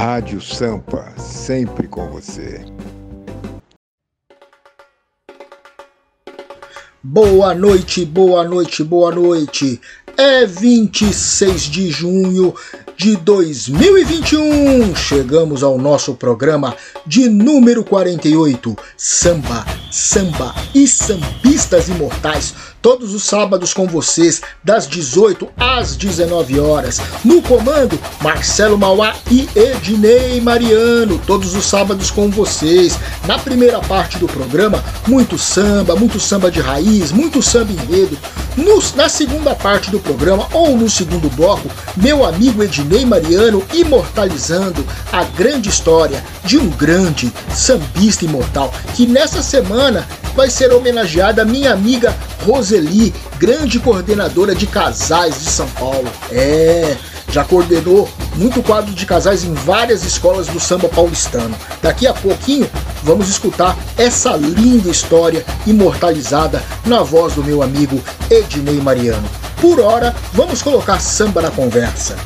Rádio Sampa, sempre com você. Boa noite, boa noite, boa noite. É 26 de junho de 2021. Chegamos ao nosso programa de número 48, Samba, Samba e Sambistas Imortais todos os sábados com vocês, das 18 às 19 horas. No comando, Marcelo Mauá e Ednei Mariano, todos os sábados com vocês. Na primeira parte do programa, muito samba, muito samba de raiz, muito samba enredo. No, na segunda parte do programa, ou no segundo bloco, meu amigo Ednei Mariano imortalizando a grande história de um grande sambista imortal, que nessa semana vai ser homenageada minha amiga Roseli, grande coordenadora de casais de São Paulo. É, já coordenou muito quadro de casais em várias escolas do samba paulistano. Daqui a pouquinho vamos escutar essa linda história imortalizada na voz do meu amigo Ednei Mariano. Por hora, vamos colocar samba na conversa.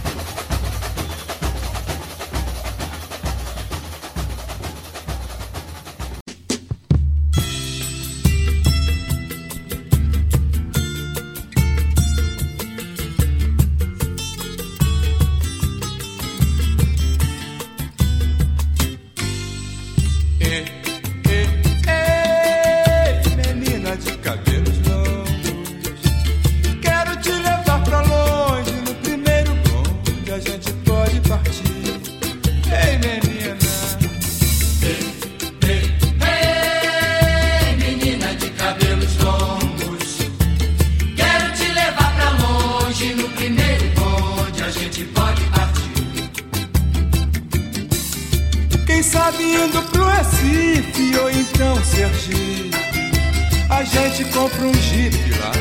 a gente compra um jipe lá.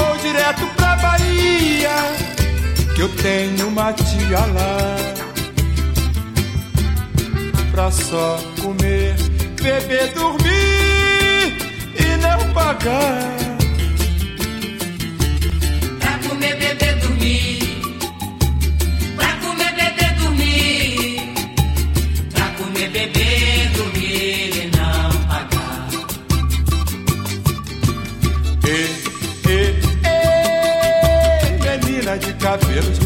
Ou direto pra Bahia, que eu tenho uma tia lá. Pra só comer, beber, dormir e não pagar.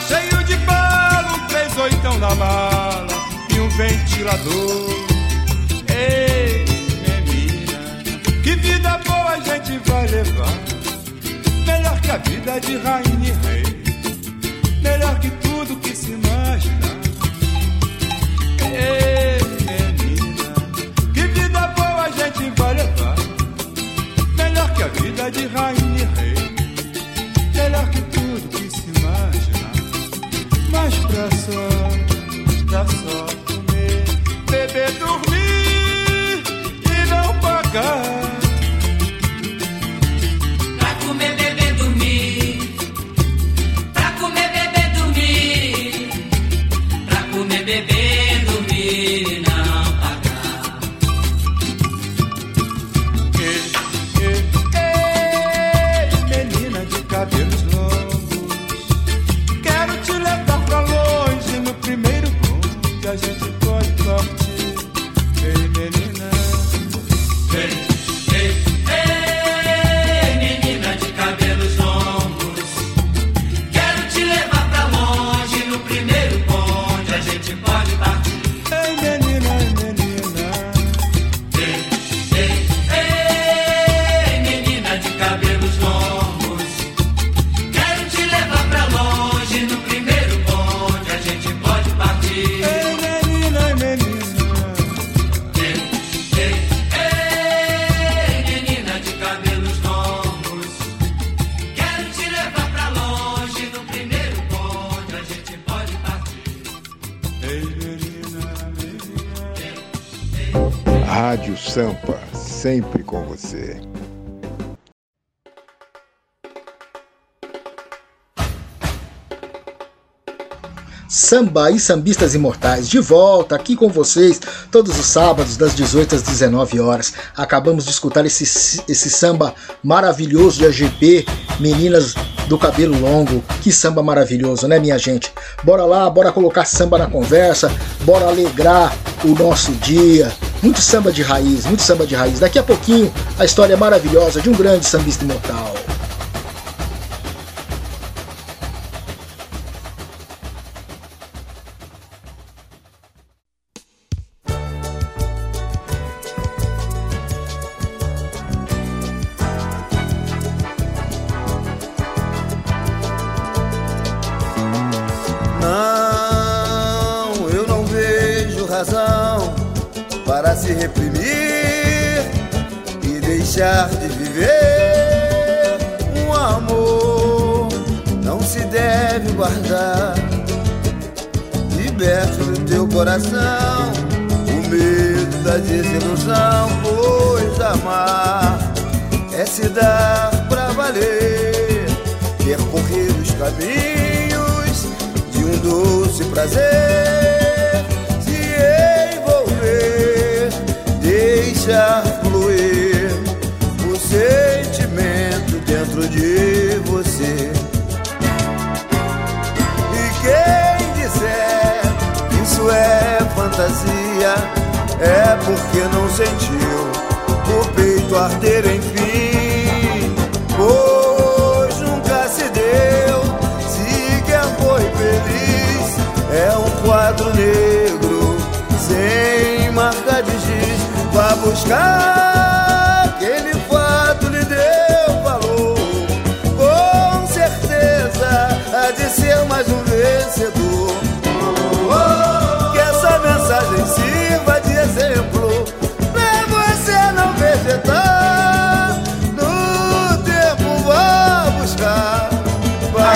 Cheio de bala, um três oitão na mala e um ventilador. Ei, menina, que vida boa a gente vai levar. Melhor que a vida de rainha e rei. Melhor que tudo que se imagina. Ei, menina, que vida boa a gente vai levar. Melhor que a vida de rainha e rei. Samba e Sambistas Imortais, de volta aqui com vocês todos os sábados, das 18 às 19 horas. Acabamos de escutar esse, esse samba maravilhoso de AGP, Meninas do Cabelo Longo. Que samba maravilhoso, né, minha gente? Bora lá, bora colocar samba na conversa, bora alegrar o nosso dia. Muito samba de raiz, muito samba de raiz. Daqui a pouquinho, a história maravilhosa de um grande sambista imortal.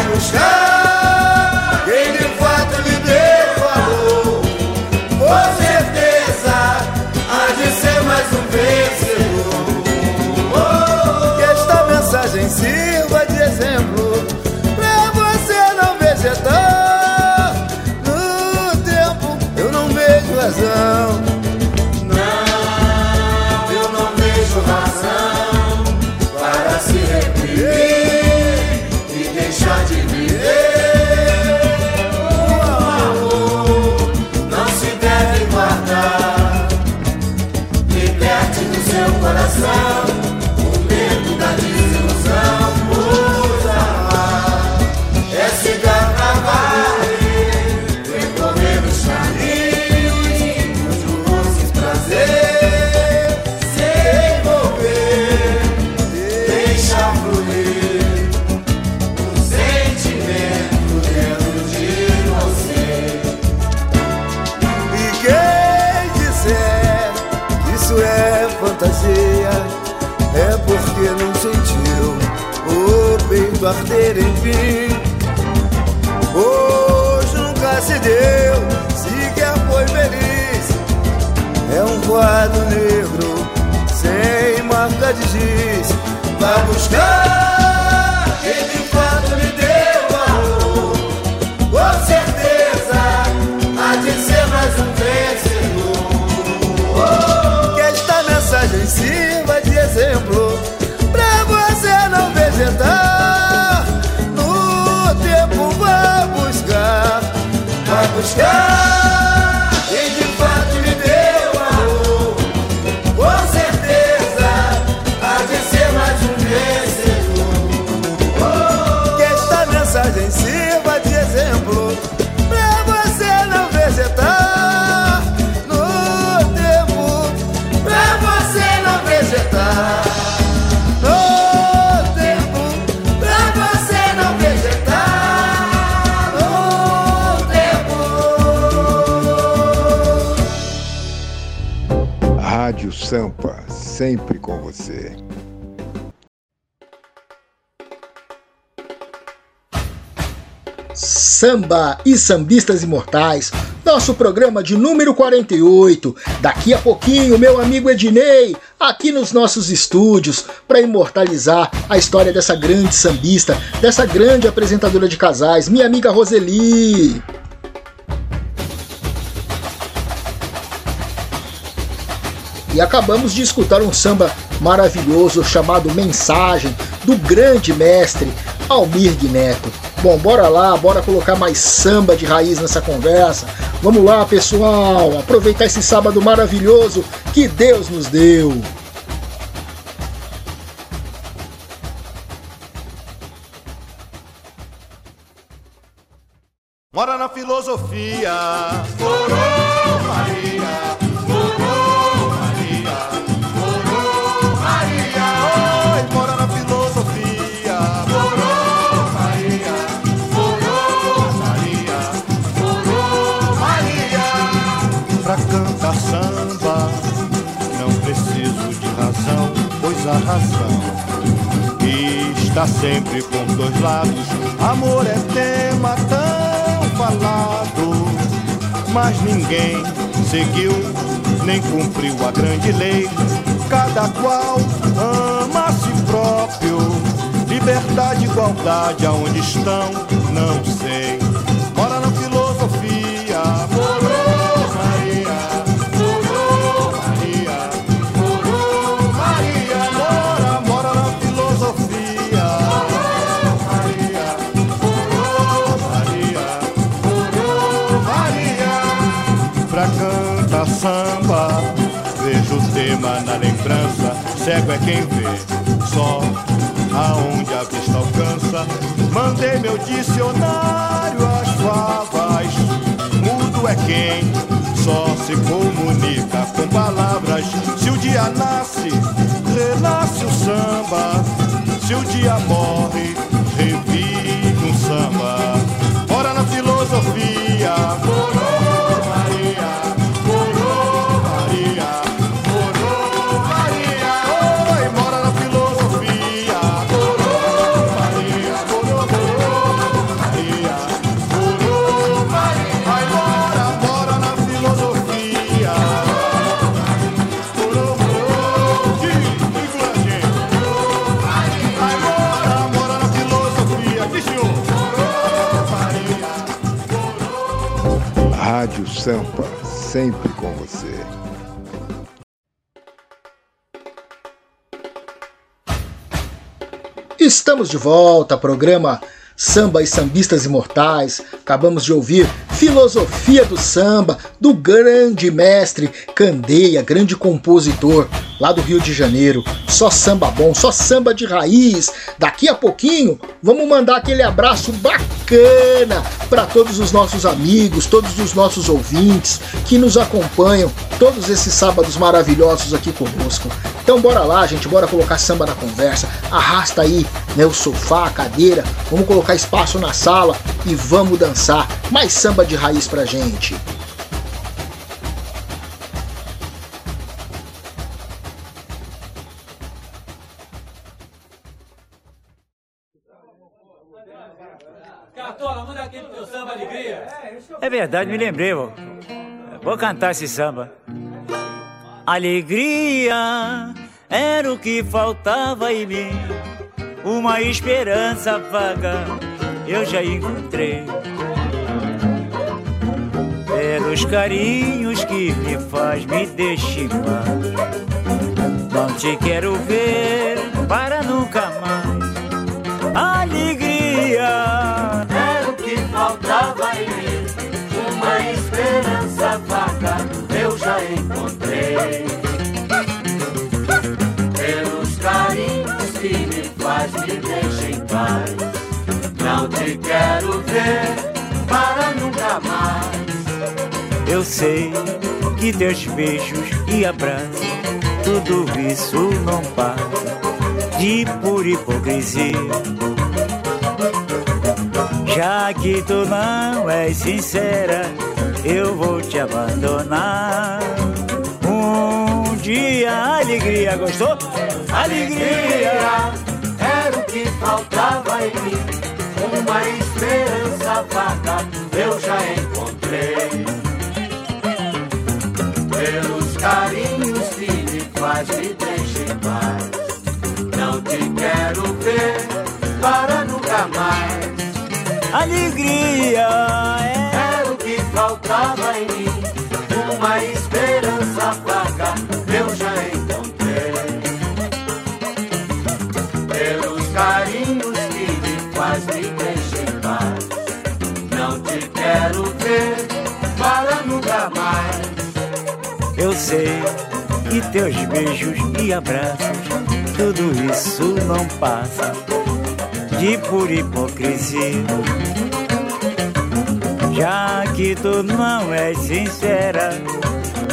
Vai. O peito arder enfim. Hoje nunca se deu, sequer foi feliz. É um quadro negro sem marca de giz. Vai buscar quem de fato lhe deu valor. Com certeza há de ser mais um vencedor. Que esta mensagem sirva de exemplo pra você não vegetar. Vai buscar. Sempre com você. Samba e Sambistas Imortais, nosso programa de número 48. Daqui a pouquinho, meu amigo Ednei, aqui nos nossos estúdios, para imortalizar a história dessa grande sambista, dessa grande apresentadora de casais, minha amiga Roseli. E acabamos de escutar um samba maravilhoso chamado Mensagem, do grande mestre Almir Neto. Bom, bora lá, bora colocar mais samba de raiz nessa conversa. Vamos lá, pessoal, aproveitar esse sábado maravilhoso que Deus nos deu. Mora na filosofia, Coroa razão. E está sempre com dois lados. Amor é tema tão falado, mas ninguém seguiu nem cumpriu a grande lei. Cada qual ama a si próprio. Liberdade, igualdade, aonde estão, não sei. Samba. Vejo o tema na lembrança, cego é quem vê, só aonde a vista alcança. Mandei meu dicionário às favas, mudo é quem só se comunica com palavras. Se o dia nasce, renasce o samba. Se o dia morre, Sampa, sempre com você. Estamos de volta, programa Samba e Sambistas Imortais. Acabamos de ouvir Filosofia do Samba, do grande mestre Candeia, grande compositor lá do Rio de Janeiro. Só samba bom, só samba de raiz. Daqui a pouquinho, vamos mandar aquele abraço bacana para todos os nossos amigos, todos os nossos ouvintes que nos acompanham todos esses sábados maravilhosos aqui conosco. Então bora lá, gente, bora colocar samba na conversa. Arrasta aí, né, o sofá, a cadeira. Vamos colocar espaço na sala e vamos dançar. Mais samba de raiz pra gente. É verdade, me lembrei, vou. Vou cantar esse samba. Alegria era o que faltava em mim. Uma esperança vaga eu já encontrei. Pelos carinhos que me faz me deixar. Não te quero ver para nunca mais. Alegria era o que faltava em mim. Pelos carinhos que me faz me deixa em paz. Não te quero ver para nunca mais. Eu sei que teus beijos e abraços, tudo isso não passa de pura hipocrisia. Já que tu não és sincera, eu vou te abandonar. Dia alegria, gostou? Alegria era o que faltava em mim. Uma esperança vaga eu já encontrei. carinhos que me faz me deixa em paz. Não te quero ver para nunca mais. Alegria é Era o que faltava em mim, uma esperança vaga Sei que teus beijos e abraços, tudo isso não passa de pura hipocrisia. Já que tu não és sincera,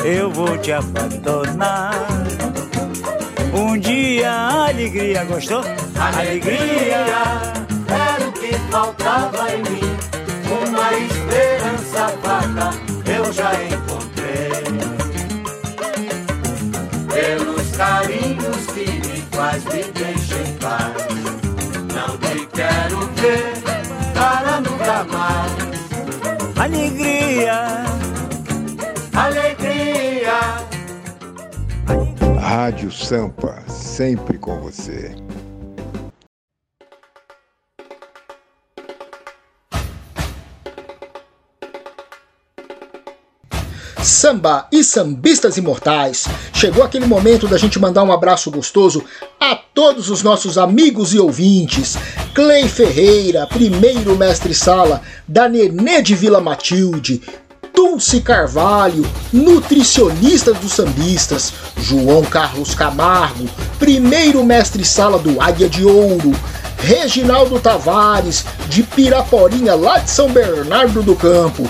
eu vou te abandonar. Um dia alegria gostou? Alegria era o que faltava em mim. Uma esperança vaga eu já encontrei. Me deixa em paz. Não te quero ver para nunca mais. Alegria, Alegria. Rádio Sampa, sempre com você. Samba e sambistas imortais. Chegou aquele momento da gente mandar um abraço gostoso a todos os nossos amigos e ouvintes. Clay Ferreira, primeiro mestre-sala da Nenê de Vila Matilde. Dulce Carvalho, nutricionista dos sambistas. João Carlos Camargo, primeiro mestre-sala do Águia de Ouro. Reginaldo Tavares, de Piraporinha, lá de São Bernardo do Campo.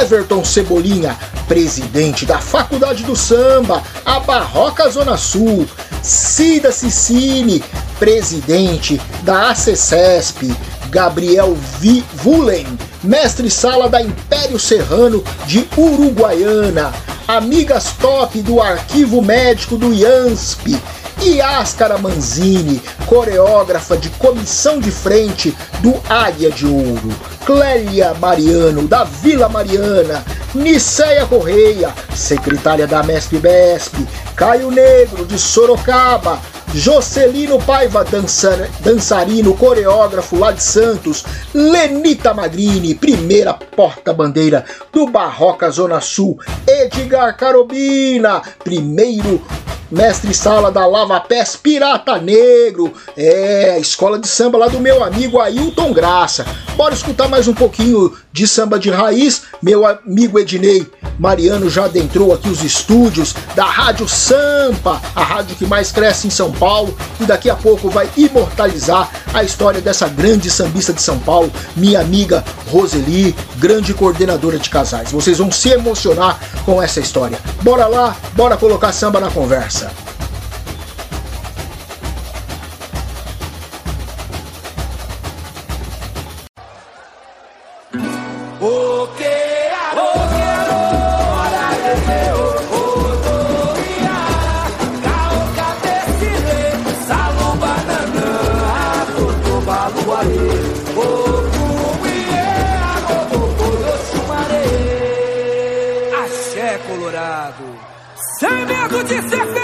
Everton Cebolinha, presidente da Faculdade do Samba, a Barroca Zona Sul. Cida Cicine, presidente da ACCESP. Gabriel Vi Vulen, mestre-sala da Império Serrano de Uruguaiana. Amigas top do Arquivo Médico do IANSP. Yáscara Manzini, coreógrafa de comissão de frente do Águia de Ouro, Clélia Mariano, da Vila Mariana, Niceia Correia, secretária da MESP-BESP, Caio Negro, de Sorocaba, Jocelino Paiva, dançar, dançarino, coreógrafo lá de Santos, Lenita Magrini, primeira porta-bandeira do Barroca Zona Sul, Edgar Carobina, primeiro mestre-sala da Lava Pés Pirata Negro, é, escola de samba lá do meu amigo Ailton Graça. Bora escutar mais um pouquinho de samba de raiz, meu amigo Ednei Mariano já adentrou aqui os estúdios da Rádio Sampa, a rádio que mais cresce em São Paulo, e daqui a pouco vai imortalizar a história dessa grande sambista de São Paulo, minha amiga Roseli, grande coordenadora de casais. Vocês vão se emocionar com essa história. Bora lá, bora colocar samba na conversa. Medo de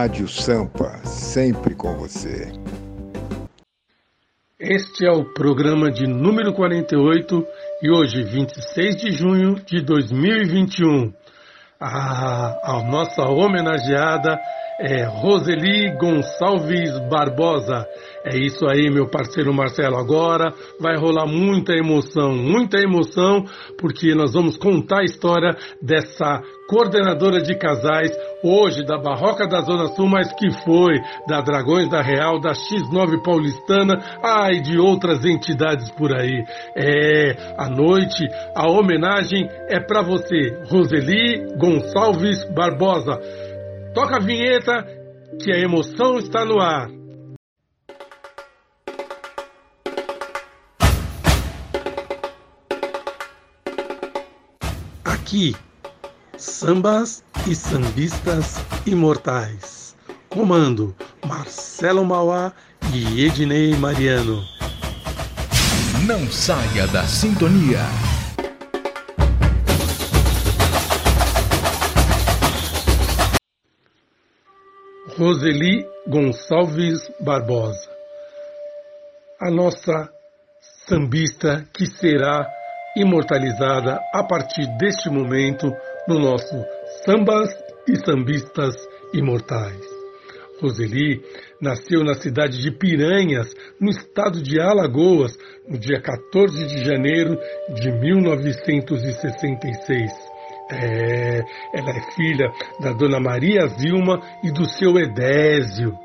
Rádio Sampa, sempre com você. Este é o programa de número 48 e hoje, 26 de junho de 2021. A, a nossa homenageada é Roseli Gonçalves Barbosa. É isso aí, meu parceiro Marcelo. Agora vai rolar muita emoção, muita emoção, porque nós vamos contar a história dessa coordenadora de casais, hoje da Barroca da Zona Sul, mas que foi da Dragões da Real, da X9 Paulistana, ai, de outras entidades por aí. É, à noite, a homenagem é para você, Roseli Gonçalves Barbosa. Toca a vinheta que a emoção está no ar. Aqui, sambas e sambistas imortais. Comando Marcelo Mauá e Ednei Mariano. Não saia da sintonia. Roseli Gonçalves Barbosa, a nossa sambista que será imortalizada a partir deste momento no nosso Sambas e Sambistas Imortais. Roseli nasceu na cidade de Piranhas, no estado de Alagoas, no dia 14 de janeiro de 1966 é, ela é filha da dona Maria Zilma e do seu Edésio.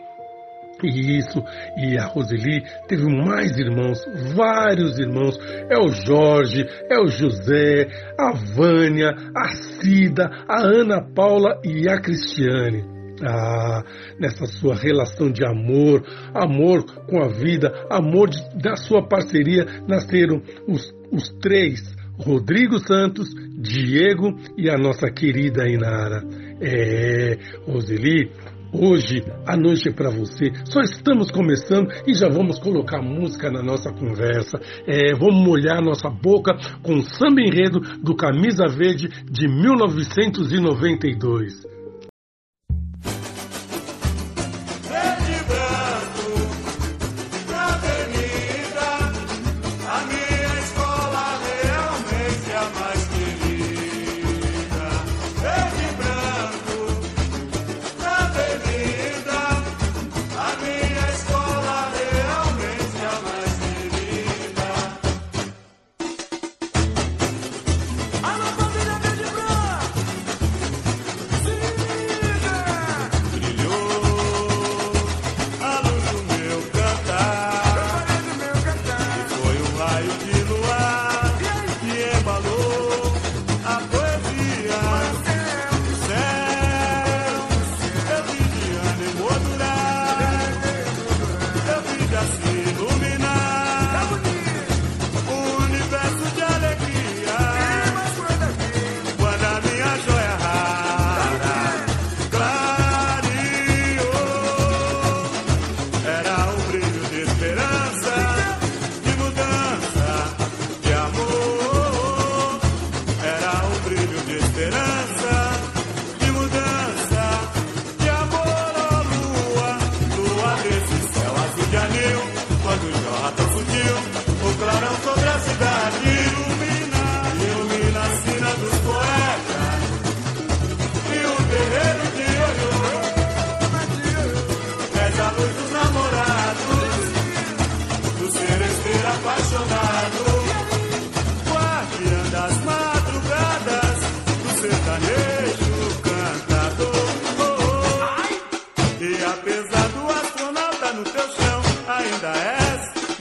E isso, e a Roseli teve mais irmãos, vários irmãos. É o Jorge, é o José, a Vânia, a Cida, a Ana Paula e a Cristiane. Ah, nessa sua relação de amor, amor com a vida, amor de, da sua parceria, nasceram os, os três Rodrigo Santos, Diego e a nossa querida Inara. É, Roseli, hoje a noite é para você. Só estamos começando e já vamos colocar música na nossa conversa. É, vamos molhar nossa boca com samba enredo do Camisa Verde de 1992.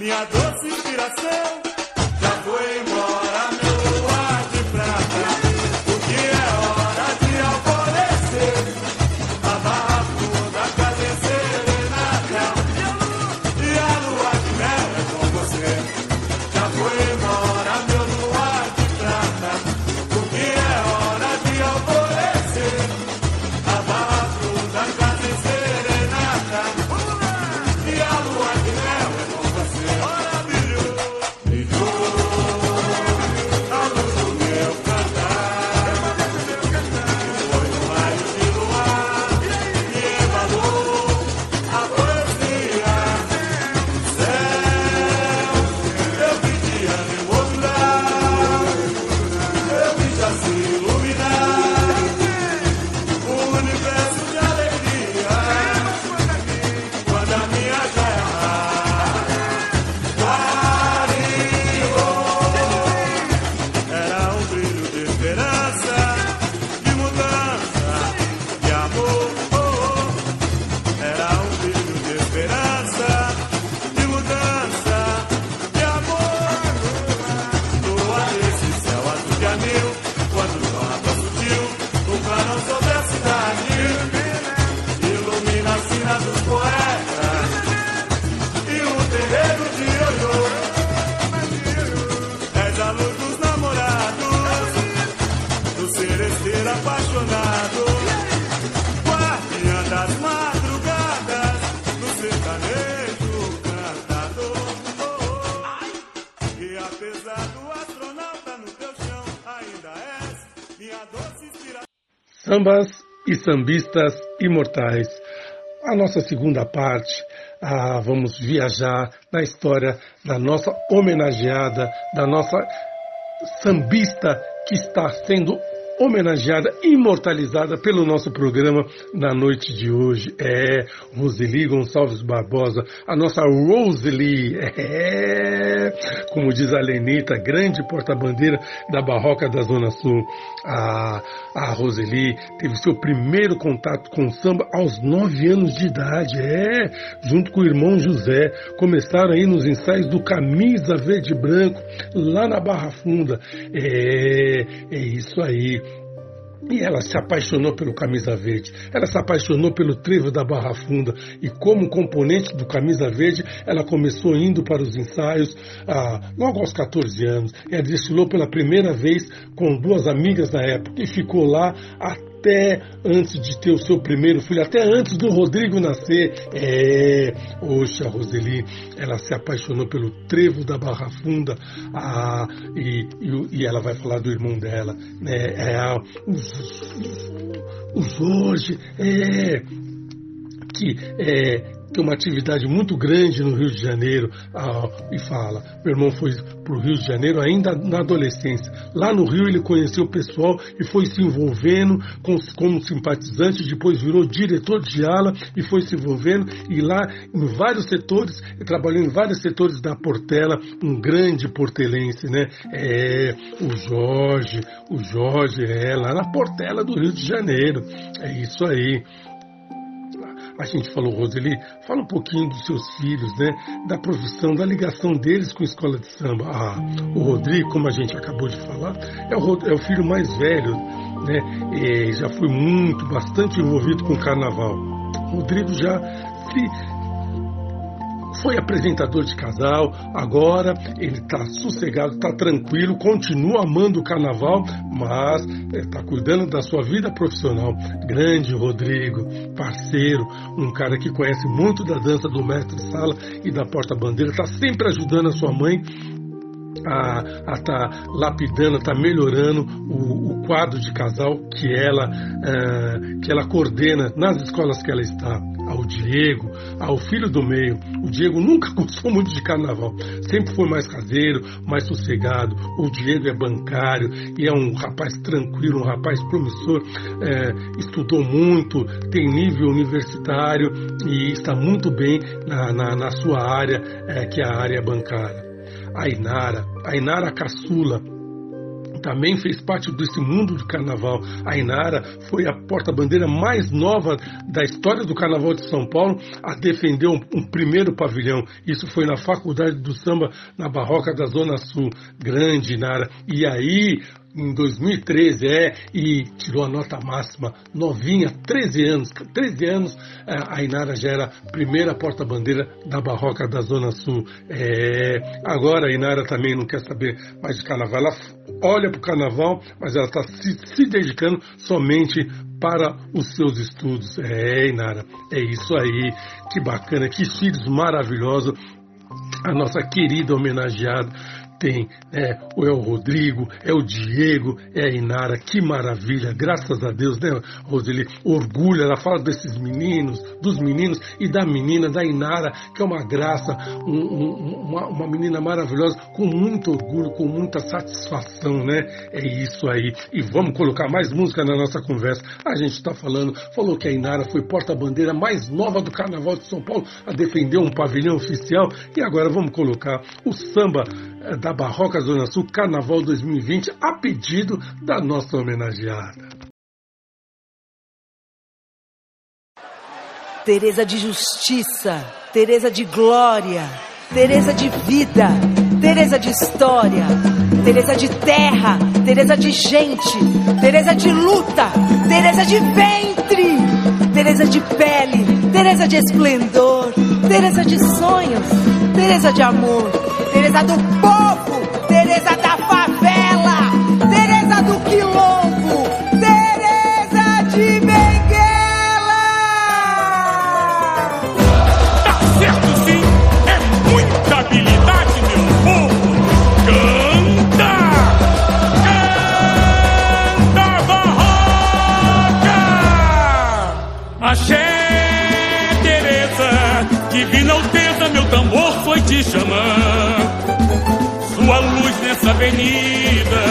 minha doce inspiração. Sambas e sambistas imortais. A nossa segunda parte, ah, vamos viajar na história da nossa homenageada, da nossa sambista que está sendo homenageada, imortalizada pelo nosso programa na noite de hoje. É Roseli Gonçalves Barbosa, a nossa Roseli. É, como diz a Lenita, grande porta-bandeira da Barroca da Zona Sul. A, a Roseli teve seu primeiro contato com samba aos nove anos de idade. É, junto com o irmão José. Começaram aí nos ensaios do Camisa Verde e Branco, lá na Barra Funda. É, é isso aí. E ela se apaixonou pelo Camisa Verde, ela se apaixonou pelo trevo da Barra Funda e como componente do Camisa Verde, ela começou indo para os ensaios ah, logo aos 14 anos. Ela desfilou pela primeira vez com duas amigas na época e ficou lá até antes de ter o seu primeiro filho, até antes do Rodrigo nascer. É, oxa, Roseli, ela se apaixonou pelo trevo da Barra Funda e, e, e ela vai falar do irmão dela, né? É, a- o, o Jorge, é, que é, tem uma atividade muito grande no Rio de Janeiro ah, e fala. Meu irmão foi para o Rio de Janeiro ainda na adolescência. Lá no Rio ele conheceu o pessoal e foi se envolvendo com, como simpatizante, depois virou diretor de ala e foi se envolvendo e lá em vários setores, trabalhou em vários setores da Portela, um grande portelense, né? É, o Jorge, o Jorge é lá na Portela do Rio de Janeiro. É isso aí a gente falou, Roseli, fala um pouquinho dos seus filhos, né? Da profissão, da ligação deles com a escola de samba. Ah, o Rodrigo, como a gente acabou de falar, é o, é o filho mais velho, né? E já foi muito, bastante envolvido com o carnaval. O Rodrigo já se foi apresentador de casal, agora ele está sossegado, está tranquilo, continua amando o carnaval, mas está cuidando da sua vida profissional. Grande Rodrigo, parceiro, um cara que conhece muito da dança do mestre sala e da porta-bandeira, está sempre ajudando a sua mãe a estar tá lapidando, está melhorando o, o quadro de casal que ela, ah, que ela coordena nas escolas que ela está. Ao Diego, ao filho do meio. O Diego nunca gostou muito de carnaval, sempre foi mais caseiro, mais sossegado. O Diego é bancário e é um rapaz tranquilo, um rapaz promissor. eh, estudou muito, tem nível universitário e está muito bem na, na, na sua área, eh, que é a área bancária a Inara, a Inara Caçula, também fez parte desse mundo do carnaval. A Inara foi a porta-bandeira mais nova da história do carnaval de São Paulo a defender um, um primeiro pavilhão. Isso foi na Faculdade do Samba, na Barroca da Zona Sul. Grande Inara. E aí, em 2013, é, e tirou a nota máxima, novinha, 13 anos. 13 anos, eh, a Inara já era primeira porta-bandeira da Barroca da Zona Sul. É, agora a Inara também não quer saber mais de carnaval. Ela olha para o carnaval, mas ela está se, se dedicando somente para os seus estudos. É, Inara, é isso aí. Que bacana, que filhos maravilhosos. A nossa querida homenageada tem é, é o Rodrigo, é o Diego, é a Inara, que maravilha, graças a Deus, né, Roseli? Orgulho, ela fala desses meninos, dos meninos e da menina, da Inara, que é uma graça, um- um- uma, uma menina maravilhosa, com muito orgulho, com muita satisfação, né? É isso aí. E vamos colocar mais música na nossa conversa. A gente está falando, falou que a Inara foi porta-bandeira mais nova do Carnaval de São Paulo a defender um pavilhão oficial. E agora vamos colocar o samba eh, Barroca Zona Sul Carnaval 2020 a pedido da nossa homenageada. Teresa de justiça, Teresa de glória, Teresa de vida, Teresa de história, Teresa de terra, Teresa de gente, Teresa de luta, Teresa de ventre, Teresa de pele, Teresa de esplendor, Teresa de sonhos, Teresa de amor, Tereza do povo, Tereza da favela, Tereza do quilombo, Tereza de Benguela. Tá certo sim, é muita habilidade, meu povo. Canta! Canta barroca! Axé, Tereza, na alteza, meu tambor foi te chamando essa avenida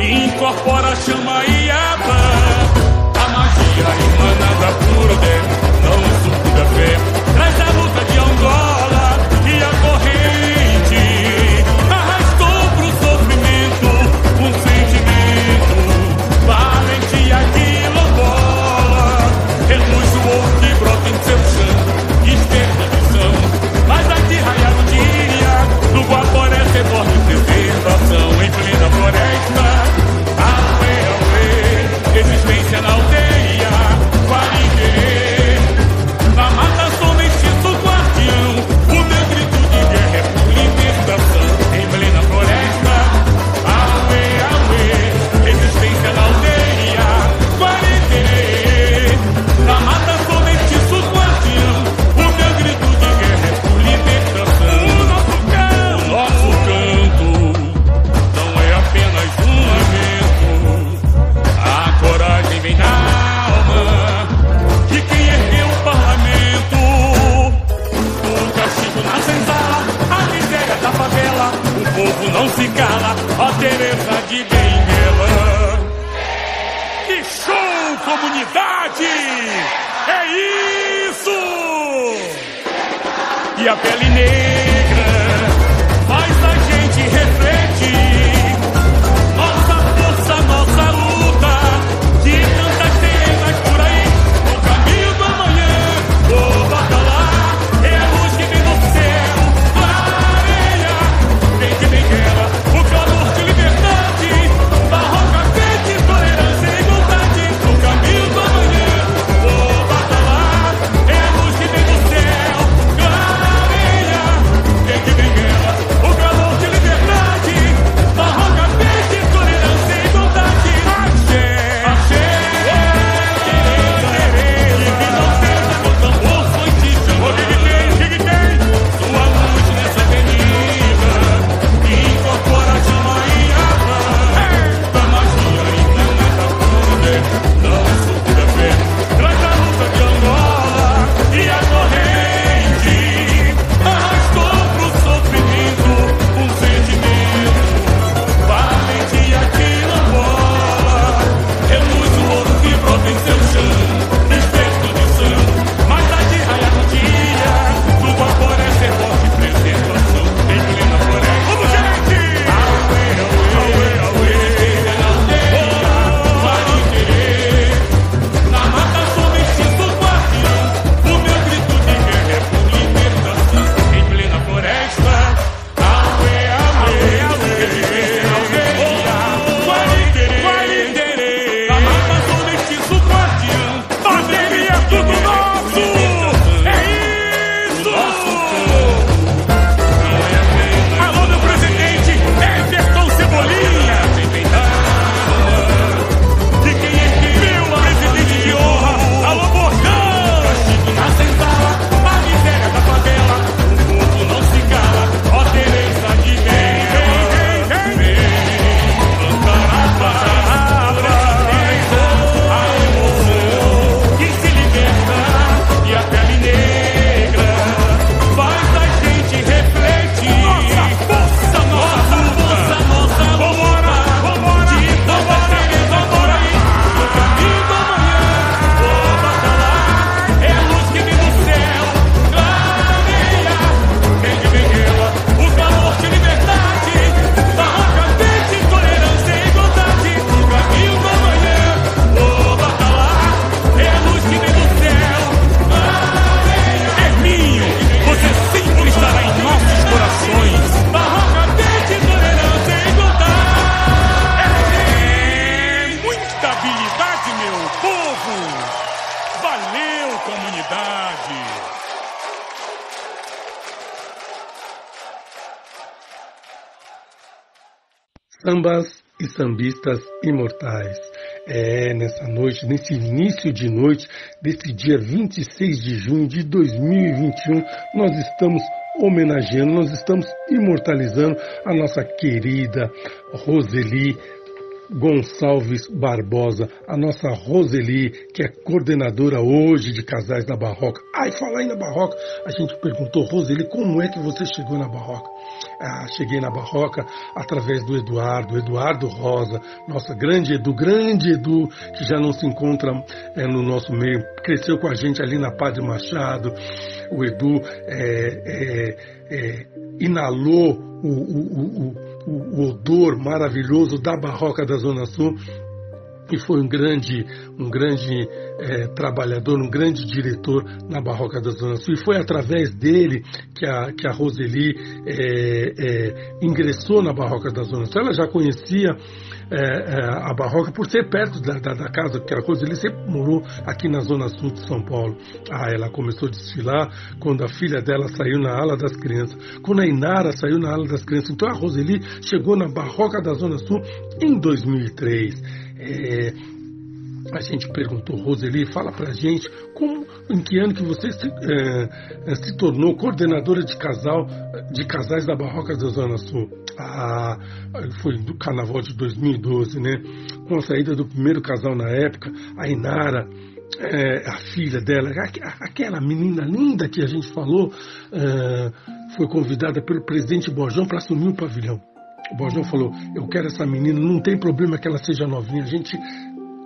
incorpora a chama e aba, a magia emanada por dentro. sambas e sambistas imortais. É, nessa noite, nesse início de noite, desse dia 26 de junho de 2021, nós estamos homenageando, nós estamos imortalizando a nossa querida Roseli Gonçalves Barbosa, a nossa Roseli, que é coordenadora hoje de casais da Barroca. Ai, falar aí na Barroca, a gente perguntou, Roseli, como é que você chegou na Barroca? Ah, cheguei na Barroca através do Eduardo, Eduardo Rosa, nossa grande Edu, grande Edu, que já não se encontra é, no nosso meio, cresceu com a gente ali na Padre Machado. O Edu é, é, inalou o, o, o, o odor maravilhoso da Barroca da Zona Sul e foi um grande, um grande é, trabalhador, um grande diretor na Barroca da Zona Sul. E foi através dele que a, que a Roseli é, é, ingressou na Barroca da Zona Sul. Ela já conhecia é, é, a Barroca por ser perto da, da, da, casa, porque a Roseli sempre morou aqui na Zona Sul de São Paulo. Ah, ela começou a desfilar quando a filha dela saiu na ala das crianças, quando a Inara saiu na ala das crianças. Então a Roseli chegou na Barroca da Zona Sul em 2003. É, a gente perguntou, Roseli, fala pra gente como, em que ano que você se, é, se tornou coordenadora de casal, de casais da Barroca da Zona Sul. Ah, foi do carnaval de 2012, né? Com a saída do primeiro casal na época, a Inara, é, a filha dela, aquela menina linda que a gente falou, é, foi convidada pelo presidente Borjão para assumir o pavilhão. O Borjão falou: Eu quero essa menina, não tem problema que ela seja novinha, a gente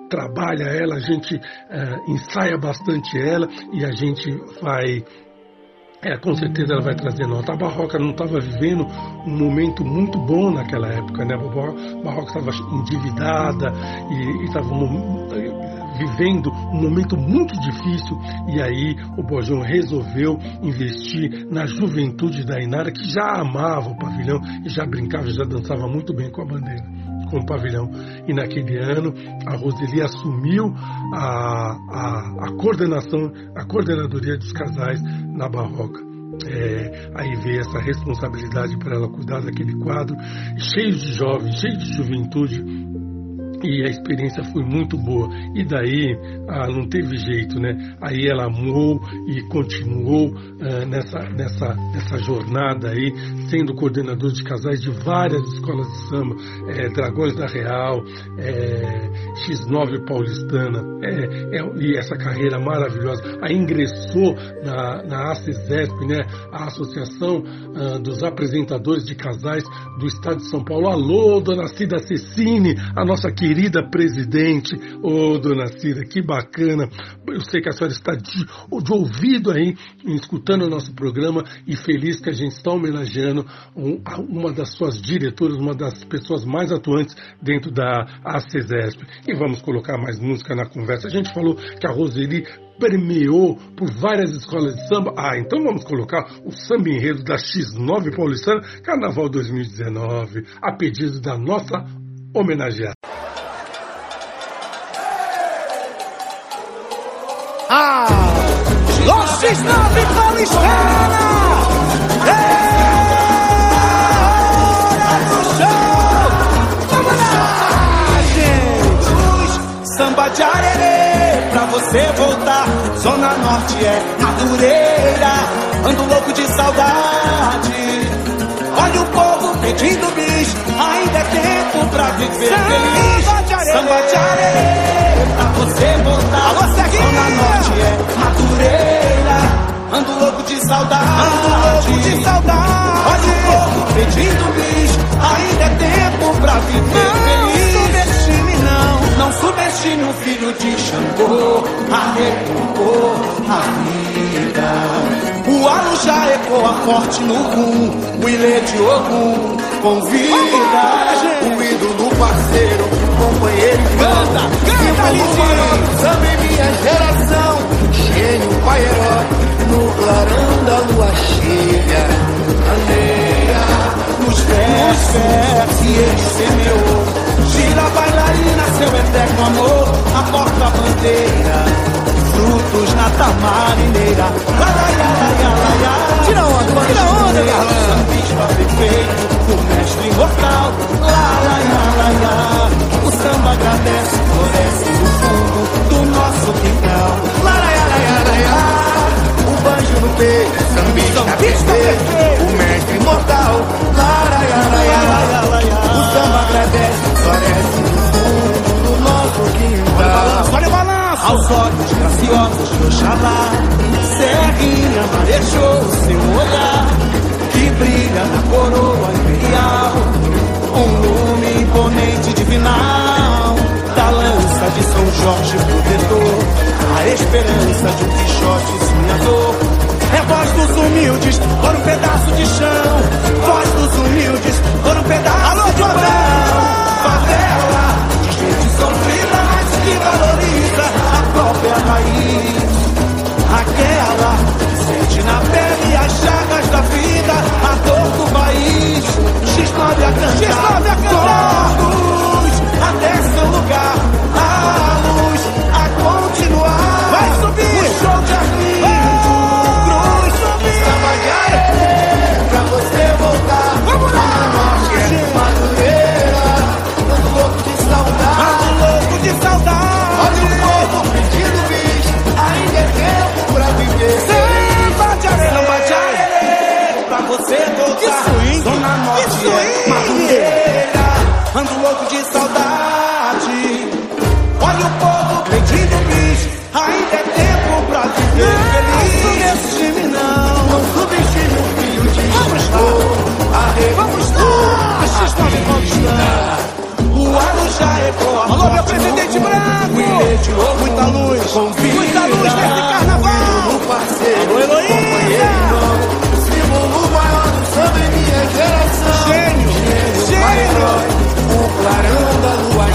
trabalha ela, a gente uh, ensaia bastante ela e a gente vai. É, com certeza ela vai trazer nota. A Barroca não estava vivendo um momento muito bom naquela época, né? A Barroca estava endividada e estava vivendo um momento muito difícil e aí o Bojão resolveu investir na juventude da Inara que já amava o pavilhão e já brincava, já dançava muito bem com a bandeira, com o pavilhão. E naquele ano a Roseli assumiu a, a, a coordenação, a coordenadoria dos casais na Barroca. É, aí veio essa responsabilidade para ela cuidar daquele quadro cheio de jovens, cheio de juventude e a experiência foi muito boa. E daí ah, não teve jeito, né? Aí ela amou e continuou ah, nessa, nessa, nessa jornada aí, sendo coordenador de casais de várias escolas de samba, é, Dragões da Real, é, X9 Paulistana, é, é, e essa carreira maravilhosa. Aí ingressou na, na ACESESP, né? A Associação ah, dos Apresentadores de Casais do Estado de São Paulo. Alô, dona Cida Cecine, a nossa querida querida presidente, ô oh, dona Cida, que bacana. Eu sei que a senhora está de, de ouvido aí, escutando o nosso programa e feliz que a gente está homenageando um, uma das suas diretoras, uma das pessoas mais atuantes dentro da ACESESP. E vamos colocar mais música na conversa. A gente falou que a Roseli permeou por várias escolas de samba. Ah, então vamos colocar o samba enredo da X9 Paulistana, Carnaval 2019, a pedido da nossa homenageada. Vamos lá, gente! Samba de arerê, pra você voltar. Zona Norte é Madureira, ando louco de saudade. Olha o povo pedindo ainda é tempo pra viver Samba feliz. De Samba de arerê, pra você voltar. Você aqui. Zona Norte é Madureira, ando louco de saudade. Ando louco de saudade. Olha o povo pedindo bis, ainda é tempo pra viver não feliz. Subestime não, não subestime o filho de Xangô, arrebentou a vida. O alo já ecoa forte no rum, o ilê de Ogum convida. O ídolo parceiro, companheiro e canta, canta, Símbolo samba em minha geração, gênio, pai herói, no clarão da lua cheia. Aneia, nos versos, e ele semeou. Gira bailarina, seu eterno amor, a porta-bandeira frutos na tamarineira. Tira onda, tira onda, Garlan. Sambista perfeito, imortal. Lá, lá, lá, lá, lá. O samba agradece, floresce no fundo do nosso quintal. Lá, lá, lá, lá, lá, lá. O banjo no peito, sambista perfeito, o mestre imortal. Lá, lá, lá, lá, lá, lá, O samba agradece, floresce no fundo do nosso quintal. Olha o balanço, Aos olhos graciosos do Oxalá, Serrinha marejou o seu olhar brilha na coroa imperial. Um lume imponente divinal da lança de São Jorge protetor. A esperança de um Quixote sonhador. É voz dos humildes por um pedaço de chão. Voz dos humildes por um pedaço Alô, de pão. Favela de gente sofrida, mas que valoriza a própria raiz. Aquela sente na pele as chagas da vida, a dor do país. X9 a cantar, X9 a cantar. todos até seu lugar. Presidente branco. Muita luz, Muita luz nesse carnaval. parceiro, Alô, Heloísa. Símbolo maior do samba em minha geração. Gênio. Gênio. O clarão da lua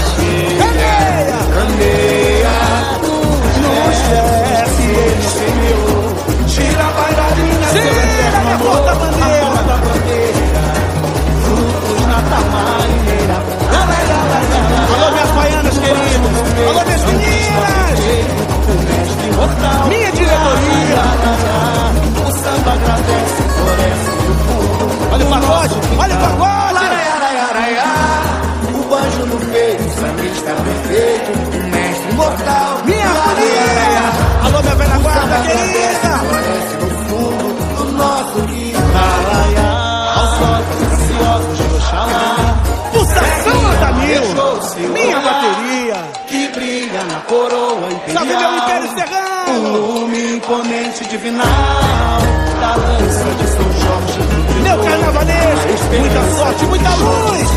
divinal da lança de São Jorge. Meu carnavalesco. Muita sorte, muita luz.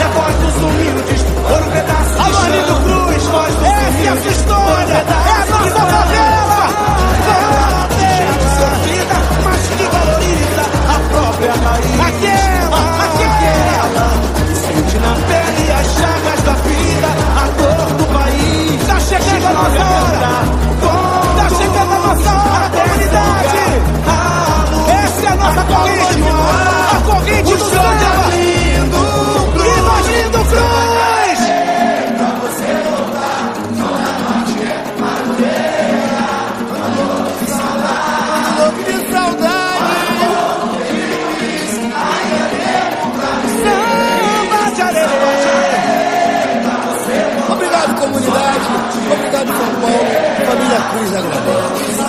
É voz dos humildes, por um pedaço de Alô, Arlindo chão. Cruz. Voz dos Essa é a sua história. É a nossa de favela. Gente mas que valoriza a própria raiz. Aquela, aquela. Sente na pele as chagas da vida, a dor do país. Tá chegando a nossa hora. Nossa hora, comunidade. Essa é a nossa corrente. A corrente do show de samba. Arlindo Cruz. Obrigado, comunidade. Obrigado, São Paulo. Família Cruz agradece.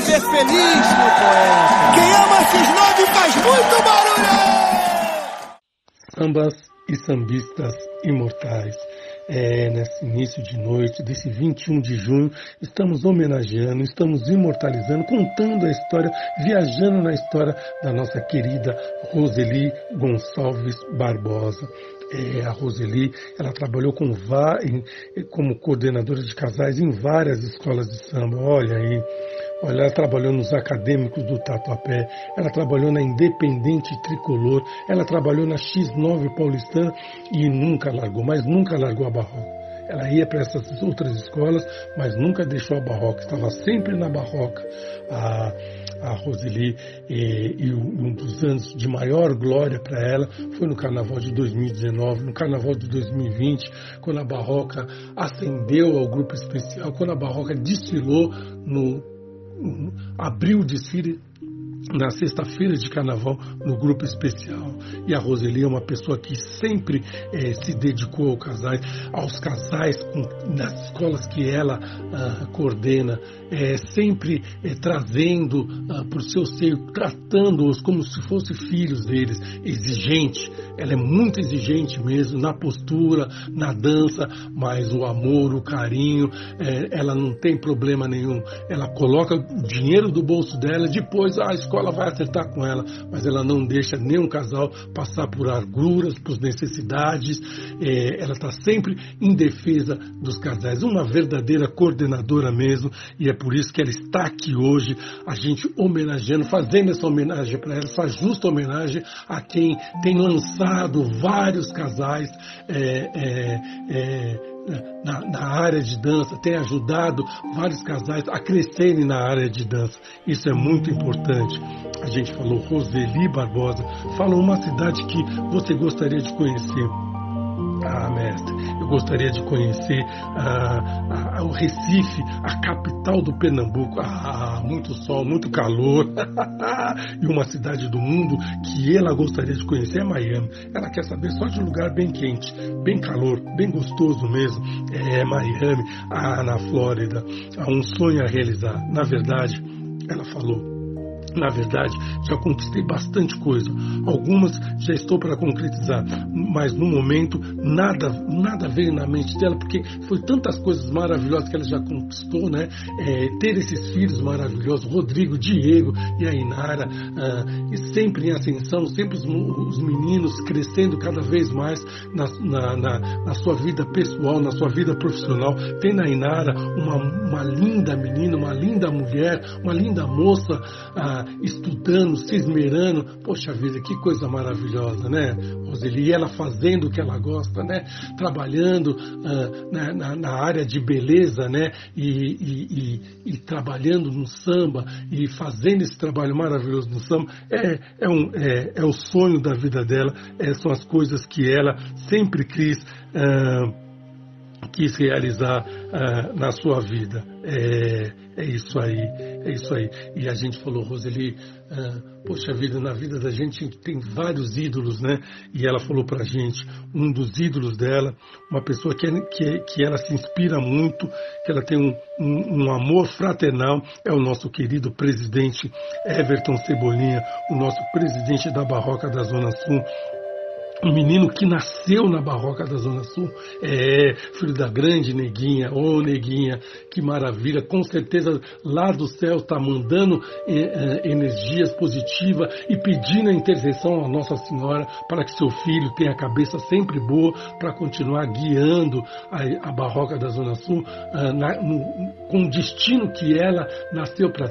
Viver feliz, meu poeta. Quem ama esses nove faz muito barulho. Sambas e sambistas imortais. É, nesse início de noite, desse 21 de junho, estamos homenageando, estamos imortalizando, contando a história, viajando na história da nossa querida Roseli Gonçalves Barbosa. É, a Roseli, ela trabalhou com em- como coordenadora de casais em várias escolas de samba. Olha aí, Olha, ela trabalhou nos acadêmicos do Tatuapé, ela trabalhou na Independente Tricolor, ela trabalhou na X9 Paulistana e nunca largou, mas nunca largou a Barroca. Ela ia para essas outras escolas, mas nunca deixou a Barroca, estava sempre na Barroca. A, a Roseli, e, e um dos anos de maior glória para ela foi no Carnaval de 2019, no Carnaval de 2020, quando a Barroca ascendeu ao grupo especial, quando a Barroca desfilou no abriu o desfile na sexta-feira de carnaval no grupo especial. E a Roseli é uma pessoa que sempre eh, se dedicou ao casais, aos casais com, nas escolas que ela ah, coordena, eh, sempre eh, trazendo ah, para o seu seio, tratando-os como se fossem filhos deles, exigente. Ela é muito exigente mesmo na postura, na dança, mas o amor, o carinho, ela não tem problema nenhum. Ela coloca o dinheiro do bolso dela, depois a escola vai acertar com ela, mas ela não deixa nenhum casal passar por arguras, por necessidades. É, ela está sempre em defesa dos casais, uma verdadeira coordenadora mesmo, e é por isso que ela está aqui hoje, a gente homenageando, fazendo essa homenagem para ela, essa justa homenagem a quem tem lançado vários casais. É, é, é na, na, área de dança, tem ajudado vários casais a crescerem na área de dança. Isso é muito importante. A gente falou Roseli Barbosa, falou uma cidade que você gostaria de conhecer. Ah, mestre, eu gostaria de conhecer ah, ah, o Recife, a capital do Pernambuco. Ah, muito sol, muito calor. e uma cidade do mundo que ela gostaria de conhecer é Miami. Ela quer saber só de um lugar bem quente, bem calor, bem gostoso mesmo. É Miami, ah, na Flórida. Há um sonho a realizar. Na verdade, ela falou na verdade, já conquistei bastante coisa. Algumas já estou para concretizar, mas no momento nada, nada veio na mente dela, porque foi tantas coisas maravilhosas que ela já conquistou, né? É, ter esses filhos maravilhosos, Rodrigo, Diego e a Inara, ah, e sempre em ascensão, sempre os, os, meninos crescendo cada vez mais na, na, na, na, sua vida pessoal, na sua vida profissional. Tem na Inara uma, uma linda menina, uma linda mulher, uma linda moça. Estudando, se esmerando. Poxa vida, que coisa maravilhosa, né, Roseli? E ela fazendo o que ela gosta, né? Trabalhando uh, na, na, na, área de beleza, né? E, e, e, e, trabalhando no samba e fazendo esse trabalho maravilhoso no samba. É, é, um, é, é o sonho da vida dela, é, são as coisas que ela sempre quis. Uh, quis realizar uh, na sua vida. É, é, isso aí, é isso aí. E a gente falou, Roseli, uh, poxa vida, na vida da gente tem vários ídolos, né? E ela falou pra gente, um dos ídolos dela, uma pessoa que, que, que ela se inspira muito, que ela tem um, um, um amor fraternal, é o nosso querido presidente Everton Cebolinha, o nosso presidente da Barroca da Zona Sul, um menino que nasceu na Barroca da Zona Sul, é filho da grande Neguinha, ô oh, Neguinha, que maravilha, com certeza lá do céu está mandando é, é, energias positivas e pedindo a intercessão à Nossa Senhora para que seu filho tenha a cabeça sempre boa para continuar guiando a, a, Barroca da Zona Sul ah, na, no, com o destino que ela nasceu para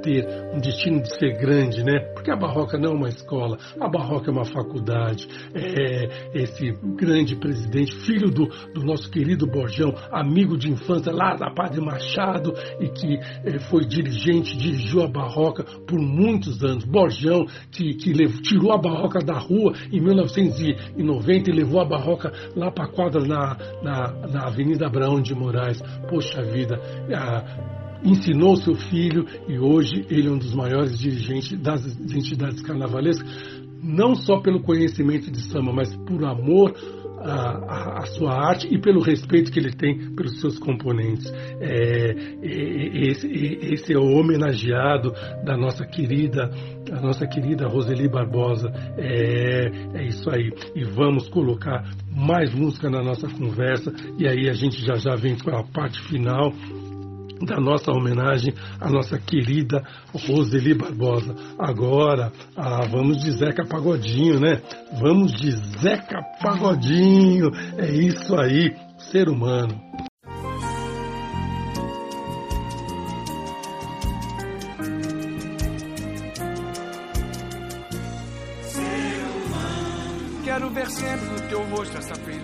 ter, um destino de ser grande, né? Porque a Barroca não é uma escola, a Barroca é uma faculdade. É, é, esse grande presidente, filho do, do, nosso querido Borjão, amigo de infância lá da Padre Machado e que é, foi dirigente, dirigiu a Barroca por muitos anos. Borjão, que, que levou, tirou a Barroca da rua em 1990 e levou a Barroca lá para a quadra na, na, na Avenida Abraão de Moraes. Poxa vida, a, ensinou seu filho e hoje ele é um dos maiores dirigentes das entidades carnavalescas não só pelo conhecimento de samba, mas por amor à, à, sua arte e pelo respeito que ele tem pelos seus componentes. É, esse, esse, é o homenageado da nossa querida, a nossa querida Roseli Barbosa. É, é isso aí. E vamos colocar mais música na nossa conversa e aí a gente já já vem com a parte final da nossa homenagem à nossa querida Roseli Barbosa. Agora, ah, vamos de Zeca Pagodinho, né? Vamos de Zeca Pagodinho. É isso aí, ser humano. Quero ver sempre no teu rosto essa felicidade,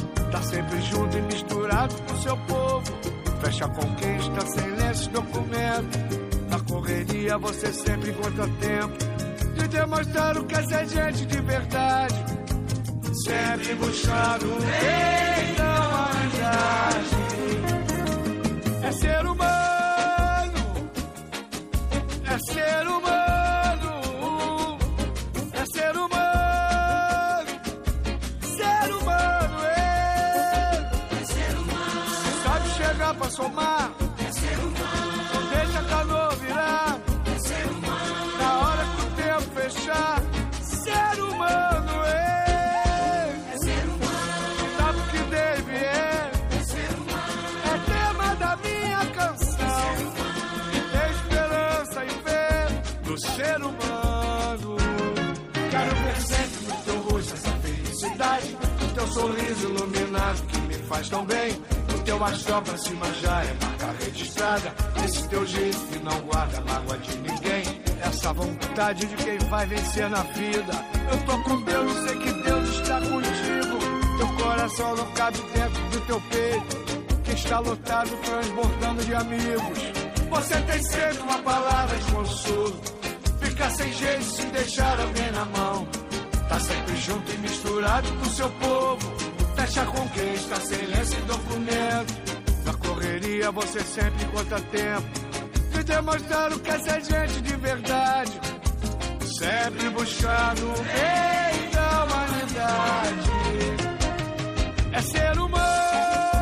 Tá sempre junto e misturado com seu povo. Fecha conquista sem lenço documento. Na correria você sempre encontra tempo de demonstrar o que é ser gente de verdade. Sempre buscando o bem da humanidade. É ser humano, somar, é ser humano. Não deixa a canoa virar, é ser humano. Na hora que o tempo fechar, ser humano, é, é ser humano. Sabe o que deve é, é ser humano. É tema da minha canção. Tem esperança e fé no ser humano. Quero ver sempre no teu rosto essa felicidade. No teu sorriso iluminado que me faz tão bem. Teu astral pra cima já é marca registrada. Esse teu jeito que não guarda mágoa de ninguém. Essa vontade de quem vai vencer na vida. Eu tô com Deus e sei que Deus está contigo. Teu coração não cabe dentro do teu peito. Que está lotado, transbordando de amigos. Você tem sempre uma palavra de consolo. Fica sem jeito se deixar alguém na mão. Tá sempre junto e misturado com seu povo. Fecha quem está sem você sempre encontra tempo de demonstrar o que é ser gente de verdade. Sempre buscando o bem da humanidade. É ser humano,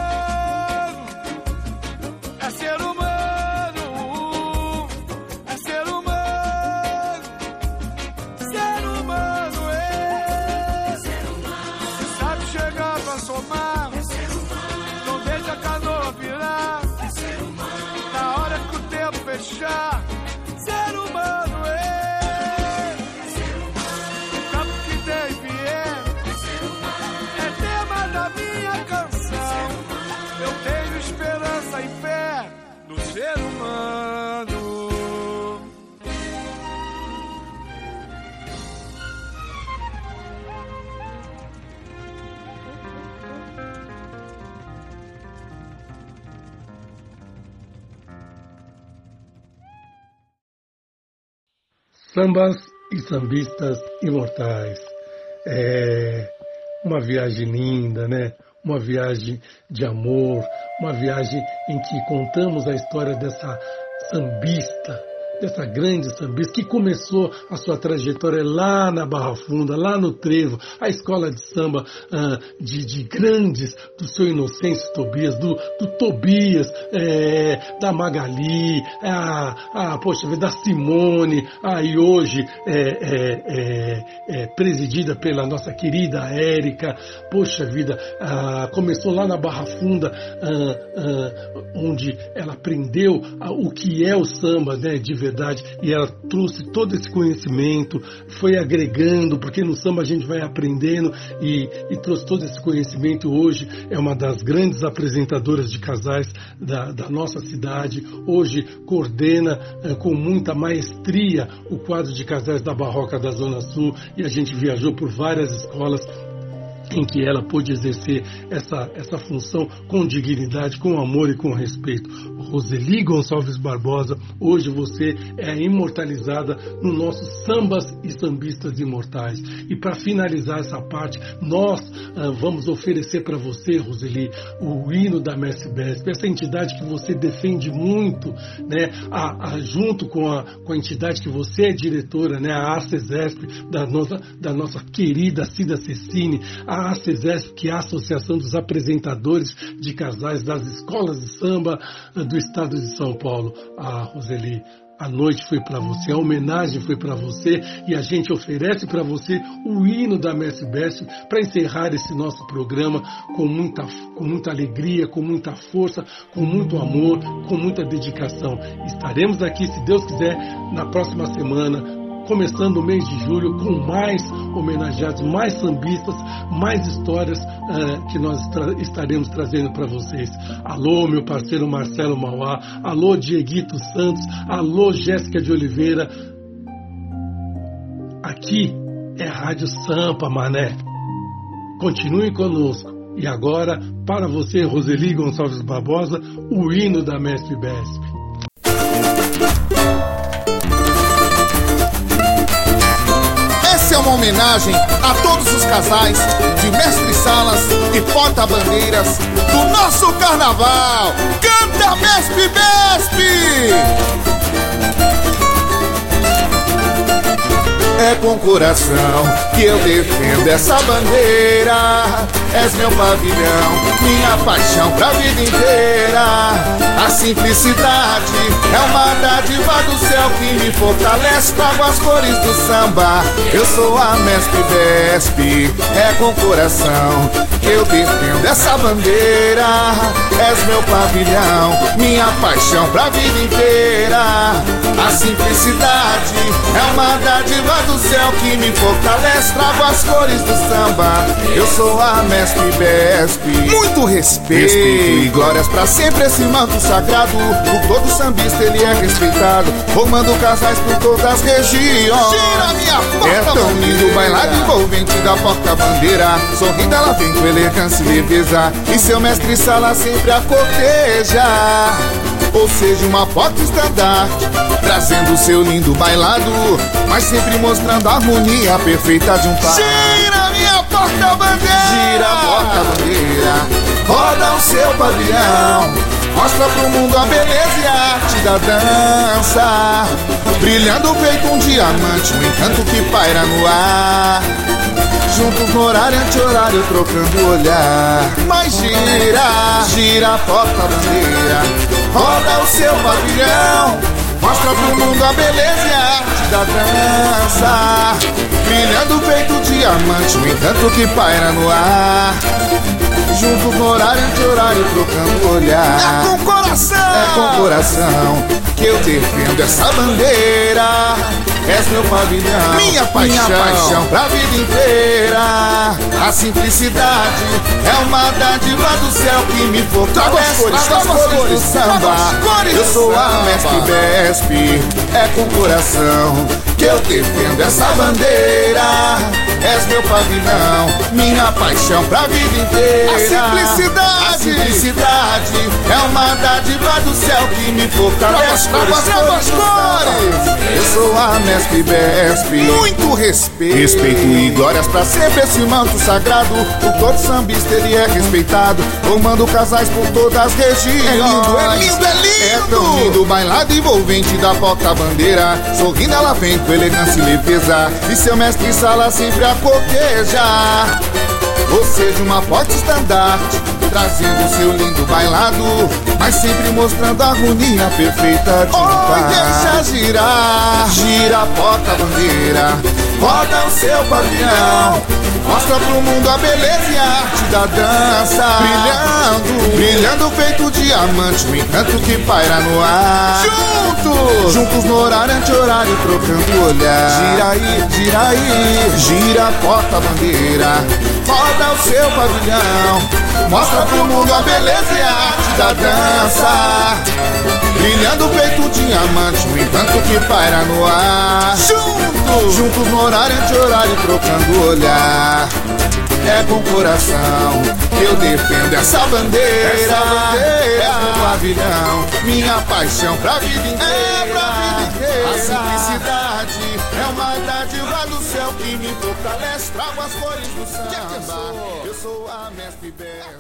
ser humano. Sambas e sambistas imortais. É uma viagem linda, né? Uma viagem de amor, uma viagem em que contamos a história dessa sambista, dessa grande sambista que começou a sua trajetória lá na Barra Funda, lá no Trevo, a escola de samba ah, de, de grandes, do seu Inocêncio Tobias, do, do Tobias, é, da Magali, a, a, poxa, da Simone, e hoje é, é, presidida pela nossa querida Érica, poxa vida, ah, começou lá na Barra Funda, ah, onde ela aprendeu o que é o samba, né, de verdade, e ela trouxe todo esse conhecimento, foi agregando, porque no samba a gente vai aprendendo e, e trouxe todo esse conhecimento. Hoje é uma das grandes apresentadoras de casais da, da nossa cidade. Hoje coordena eh, com muita maestria o quadro de casais da Barroca da Zona Sul e a gente viajou por várias escolas em que ela pôde exercer essa, essa função com dignidade, com amor e com respeito. Roseli Gonçalves Barbosa, hoje você é imortalizada no nosso Sambas e Sambistas Imortais. E para finalizar essa parte, nós ah, vamos oferecer para você, Roseli, o hino da Mestre Besp, essa entidade que você defende muito, né, a, a, junto com a, com a entidade que você é diretora, né, a ACESESP, da nossa, da nossa querida Cida Cecine, a a que é a Associação dos Apresentadores de Casais das Escolas de Samba do Estado de São Paulo. A Roseli, a noite foi para você, a homenagem foi para você e a gente oferece para você o hino da Mestre Best para encerrar esse nosso programa com muita, com muita alegria, com muita força, com muito amor, com muita dedicação. Estaremos aqui, se Deus quiser, na próxima semana começando o mês de julho com mais homenageados, mais sambistas, mais histórias uh, que nós tra estaremos trazendo para vocês. Alô, meu parceiro Marcelo Mauá, alô, Dieguito Santos, alô, Jéssica de Oliveira. Aqui é a Rádio Sampa, mané. Continue conosco. E agora, para você, Roseli Gonçalves Barbosa, o hino da Mestre Besp. Essa é uma homenagem a todos os casais de mestre salas e porta-bandeiras do nosso carnaval. Canta Mestre Besp! É com coração que eu defendo essa bandeira. És meu pavilhão, minha paixão pra vida inteira. A simplicidade é uma dádiva do céu que me fortalece. Trago as cores do samba. Eu sou a Mestre Vesp. É com coração que eu defendo essa bandeira. És meu pavilhão, minha paixão pra vida inteira. A simplicidade é uma dádiva do céu que me fortalece. Trago as cores do samba. Eu sou a Mestre Besp. Muito respeito. respeito e glórias pra sempre esse manto sagrado. Por todo sambista ele é respeitado. Formando casais por todas as regiões. Gira minha porta É tão lindo o bailado envolvente da porta-bandeira. Sorrindo ela vem com elegância e leveza. E seu mestre sala sempre a corteja. Ou seja, uma foto estandarte Trazendo seu lindo bailado Mas sempre mostrando a harmonia perfeita de um par. Gira minha porta-bandeira! Gira a porta-bandeira Roda o seu pavilhão Mostra pro mundo a beleza e a arte da dança. Brilhando feito um diamante O encanto que paira no ar. Juntos no horário anti-horário trocando olhar. Mas gira, gira a porta-bandeira Roda o seu pavilhão Mostra pro mundo a beleza e a arte da dança. Brilhando feito diamante O encanto que paira no ar. Juntos no horário anti-horário trocando o olhar. É com coração! É com coração que eu defendo essa bandeira És meu pavilhão, Minha paixão. minha paixão pra vida inteira. A simplicidade é uma dádiva do céu que me Trago as fortalece. cores, trago as as cores do samba. as cores Eu sou a mestre Besp, é com coração que eu defendo essa bandeira. És meu pavilhão, minha paixão pra vida inteira. A simplicidade. A simplicidade é uma dádiva do céu que me fortalece. Trago as- trago as do cores. Eu sou a mestre Besp. Muito respeito Respeito e glórias pra sempre esse manto sagrado. O todo sambista ele é respeitado, formando casais por todas as regiões. É lindo, é lindo, é lindo. É tão lindo bailado envolvente da porta-bandeira. Sorrindo ela vem com elegância e leveza. E seu mestre sala sempre a corteja. Ou seja, uma forte estandarte Trazendo seu lindo bailado Mas sempre mostrando a harmonia perfeita de um par deixa girar Gira a porta-bandeira Roda o seu pavilhão Mostra pro mundo a beleza e a arte da dança. Brilhando, brilhando feito diamante O encanto que paira no ar. Juntos! Juntos no horário anti-horário trocando olhar. Gira aí, gira aí, gira a porta-bandeira Roda o seu pavilhão. Mostra pro mundo a beleza e a arte da dança. Brilhando feito diamante O encanto que paira no ar. Juntos Juntos no horário anti-horário trocando olhar é com coração que eu defendo essa bandeira. Essa bandeira é meu pavilhão, minha paixão pra vida inteira. É pra vida inteira. A simplicidade é uma dádiva do céu que me fortalece. Trago as cores do samba. Eu sou a mestre Besp.